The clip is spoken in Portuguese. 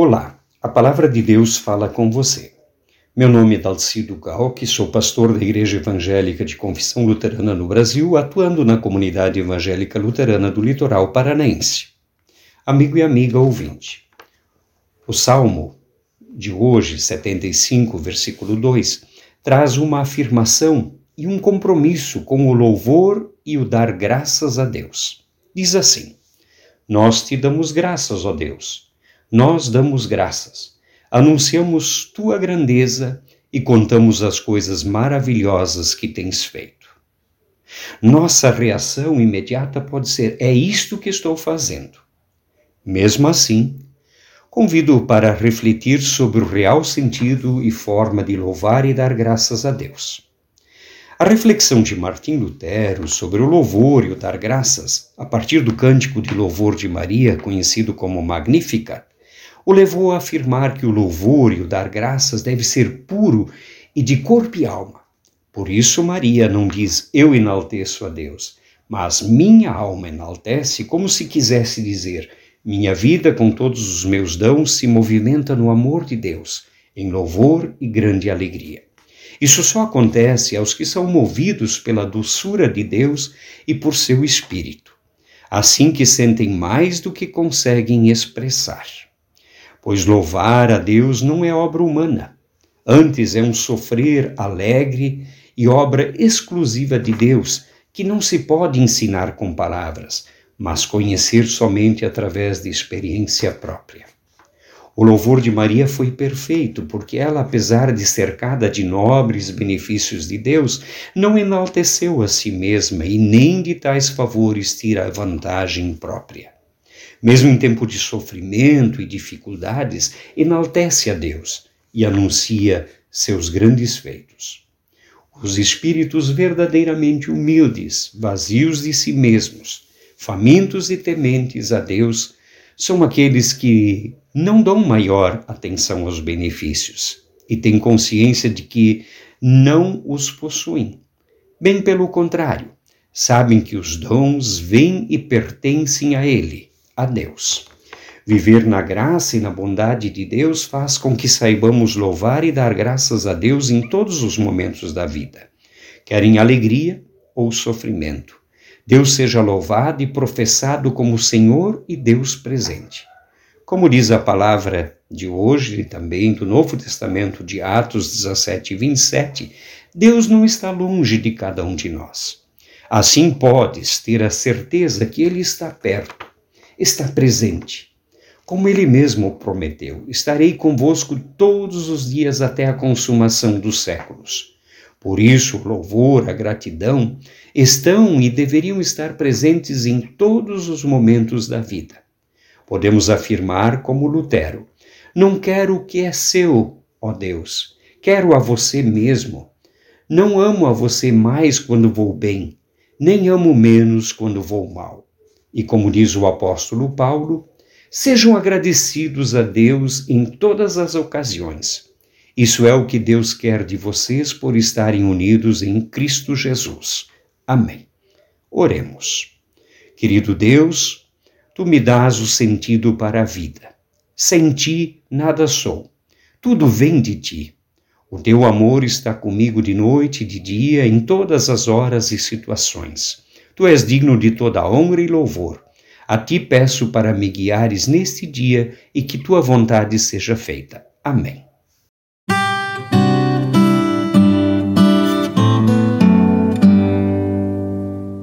Olá, a palavra de Deus fala com você. Meu nome é Dalcido Galque, sou pastor da Igreja Evangélica de Confissão Luterana no Brasil, atuando na comunidade evangélica luterana do litoral paranaense. Amigo e amiga ouvinte, o Salmo de hoje, 75, versículo 2, traz uma afirmação e um compromisso com o louvor e o dar graças a Deus. Diz assim: Nós te damos graças, ó Deus nós damos graças, anunciamos tua grandeza e contamos as coisas maravilhosas que tens feito. Nossa reação imediata pode ser: é isto que estou fazendo. Mesmo assim, convido-o para refletir sobre o real sentido e forma de louvar e dar graças a Deus. A reflexão de Martim Lutero sobre o louvor e o dar graças, a partir do cântico de louvor de Maria, conhecido como Magnificat, o levou a afirmar que o louvor e o dar graças deve ser puro e de corpo e alma. Por isso, Maria não diz eu enalteço a Deus, mas minha alma enaltece, como se quisesse dizer minha vida com todos os meus dons se movimenta no amor de Deus, em louvor e grande alegria. Isso só acontece aos que são movidos pela doçura de Deus e por seu Espírito, assim que sentem mais do que conseguem expressar pois louvar a Deus não é obra humana. Antes é um sofrer alegre e obra exclusiva de Deus, que não se pode ensinar com palavras, mas conhecer somente através de experiência própria. O louvor de Maria foi perfeito, porque ela, apesar de cercada de nobres benefícios de Deus, não enalteceu a si mesma e nem de tais favores tira vantagem própria mesmo em tempo de sofrimento e dificuldades, enaltece a Deus e anuncia seus grandes feitos. Os espíritos verdadeiramente humildes, vazios de si mesmos, famintos e tementes a Deus, são aqueles que não dão maior atenção aos benefícios e têm consciência de que não os possuem. Bem pelo contrário, sabem que os dons vêm e pertencem a Ele a Deus. Viver na graça e na bondade de Deus faz com que saibamos louvar e dar graças a Deus em todos os momentos da vida, quer em alegria ou sofrimento. Deus seja louvado e professado como Senhor e Deus presente. Como diz a palavra de hoje e também do Novo Testamento de Atos 17 e 27, Deus não está longe de cada um de nós. Assim podes ter a certeza que Ele está perto está presente. Como ele mesmo prometeu, estarei convosco todos os dias até a consumação dos séculos. Por isso, o louvor, a gratidão estão e deveriam estar presentes em todos os momentos da vida. Podemos afirmar, como Lutero: Não quero o que é seu, ó Deus, quero a você mesmo. Não amo a você mais quando vou bem, nem amo menos quando vou mal. E como diz o apóstolo Paulo, sejam agradecidos a Deus em todas as ocasiões. Isso é o que Deus quer de vocês por estarem unidos em Cristo Jesus. Amém. Oremos. Querido Deus, tu me dás o sentido para a vida. Sem ti, nada sou. Tudo vem de ti. O teu amor está comigo de noite e de dia, em todas as horas e situações. Tu és digno de toda honra e louvor. A ti peço para me guiares neste dia e que tua vontade seja feita. Amém.